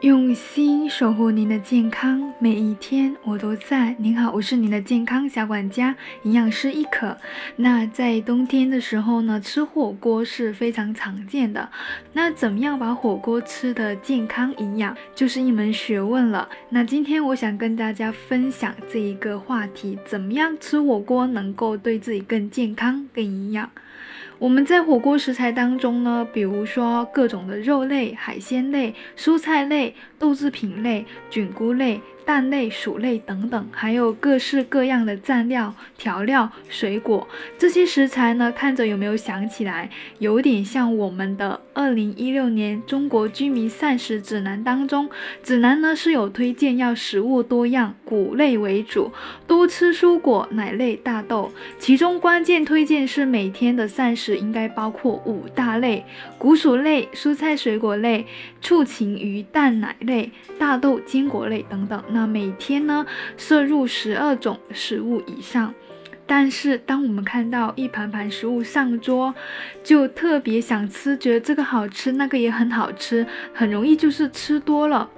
用心守护您的健康，每一天我都在。您好，我是您的健康小管家，营养师一可。那在冬天的时候呢，吃火锅是非常常见的。那怎么样把火锅吃的健康营养，就是一门学问了。那今天我想跟大家分享这一个话题：怎么样吃火锅能够对自己更健康、更营养？我们在火锅食材当中呢，比如说各种的肉类、海鲜类、蔬菜类、豆制品类、菌菇类。蛋类、薯类等等，还有各式各样的蘸料、调料、水果，这些食材呢，看着有没有想起来，有点像我们的二零一六年中国居民膳食指南当中，指南呢是有推荐要食物多样，谷类为主，多吃蔬果、奶类、大豆，其中关键推荐是每天的膳食应该包括五大类：谷薯类、蔬菜水果类、畜禽鱼蛋奶、类大豆坚果类等等。那每天呢摄入十二种食物以上，但是当我们看到一盘盘食物上桌，就特别想吃，觉得这个好吃，那个也很好吃，很容易就是吃多了。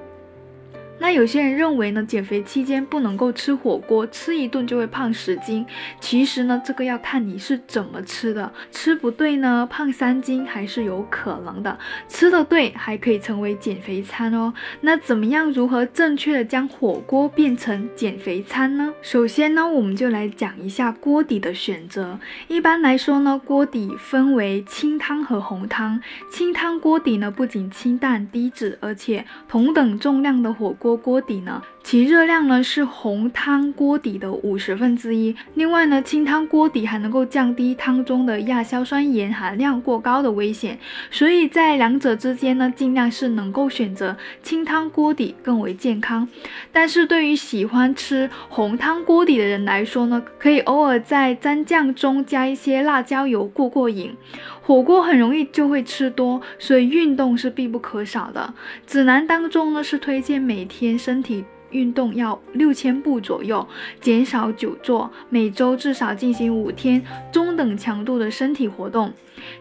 那有些人认为呢，减肥期间不能够吃火锅，吃一顿就会胖十斤。其实呢，这个要看你是怎么吃的，吃不对呢，胖三斤还是有可能的。吃的对，还可以成为减肥餐哦。那怎么样，如何正确的将火锅变成减肥餐呢？首先呢，我们就来讲一下锅底的选择。一般来说呢，锅底分为清汤和红汤。清汤锅底呢，不仅清淡低脂，而且同等重量的火锅。锅底呢？其热量呢是红汤锅底的五十分之一。另外呢，清汤锅底还能够降低汤中的亚硝酸盐含量过高的危险。所以在两者之间呢，尽量是能够选择清汤锅底更为健康。但是对于喜欢吃红汤锅底的人来说呢，可以偶尔在蘸酱中加一些辣椒油过过瘾。火锅很容易就会吃多，所以运动是必不可少的。指南当中呢是推荐每天身体。运动要六千步左右，减少久坐，每周至少进行五天中等强度的身体活动。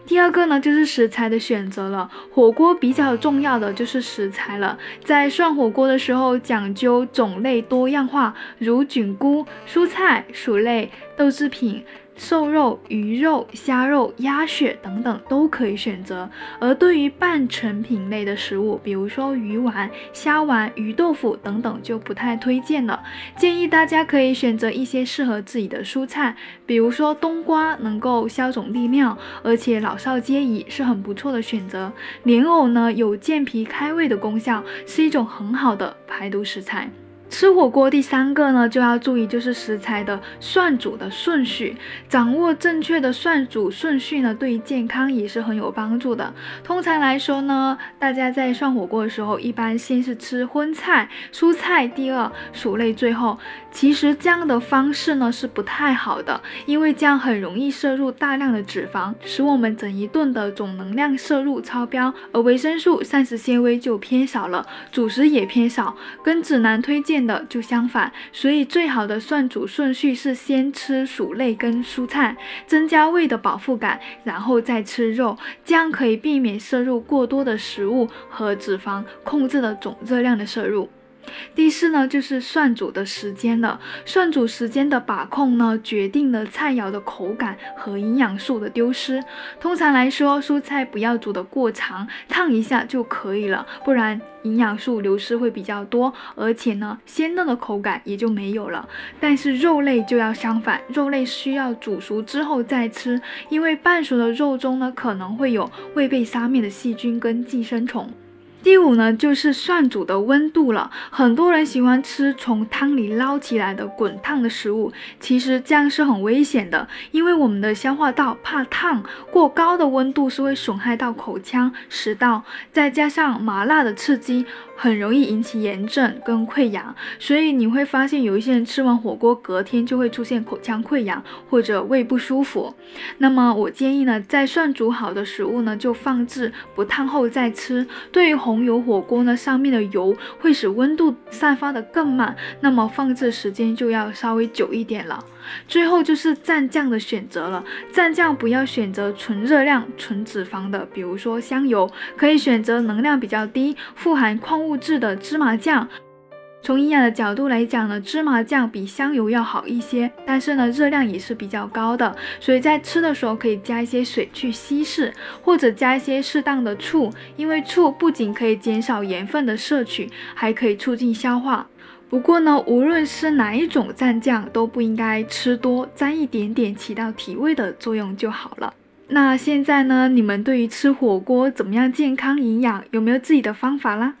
第二个呢，就是食材的选择了。火锅比较重要的就是食材了，在涮火锅的时候讲究种类多样化，如菌菇、蔬菜、薯类、豆制品。瘦肉、鱼肉、虾肉、鸭血等等都可以选择，而对于半成品类的食物，比如说鱼丸、虾丸、鱼豆腐等等就不太推荐了。建议大家可以选择一些适合自己的蔬菜，比如说冬瓜，能够消肿利尿，而且老少皆宜，是很不错的选择。莲藕呢，有健脾开胃的功效，是一种很好的排毒食材。吃火锅第三个呢，就要注意就是食材的涮煮的顺序，掌握正确的涮煮顺序呢，对于健康也是很有帮助的。通常来说呢，大家在涮火锅的时候，一般先是吃荤菜、蔬菜，第二薯类，最后。其实这样的方式呢是不太好的，因为这样很容易摄入大量的脂肪，使我们整一顿的总能量摄入超标，而维生素、膳食纤维就偏少了，主食也偏少，跟指南推荐的就相反。所以最好的涮煮顺序是先吃薯类跟蔬菜，增加胃的饱腹感，然后再吃肉，这样可以避免摄入过多的食物和脂肪，控制了总热量的摄入。第四呢，就是涮煮的时间了。涮煮时间的把控呢，决定了菜肴的口感和营养素的丢失。通常来说，蔬菜不要煮得过长，烫一下就可以了，不然营养素流失会比较多，而且呢，鲜嫩的口感也就没有了。但是肉类就要相反，肉类需要煮熟之后再吃，因为半熟的肉中呢，可能会有未被杀灭的细菌跟寄生虫。第五呢，就是涮煮的温度了。很多人喜欢吃从汤里捞起来的滚烫的食物，其实这样是很危险的，因为我们的消化道怕烫，过高的温度是会损害到口腔、食道，再加上麻辣的刺激。很容易引起炎症跟溃疡，所以你会发现有一些人吃完火锅隔天就会出现口腔溃疡或者胃不舒服。那么我建议呢，在涮煮好的食物呢就放置不烫后再吃。对于红红油火锅呢，上面的油会使温度散发的更慢，那么放置时间就要稍微久一点了。最后就是蘸酱的选择了，蘸酱不要选择纯热量、纯脂肪的，比如说香油，可以选择能量比较低、富含矿物质的芝麻酱。从营养的角度来讲呢，芝麻酱比香油要好一些，但是呢，热量也是比较高的，所以在吃的时候可以加一些水去稀释，或者加一些适当的醋，因为醋不仅可以减少盐分的摄取，还可以促进消化。不过呢，无论是哪一种蘸酱，都不应该吃多，沾一点点起到提味的作用就好了。那现在呢，你们对于吃火锅怎么样健康营养，有没有自己的方法啦？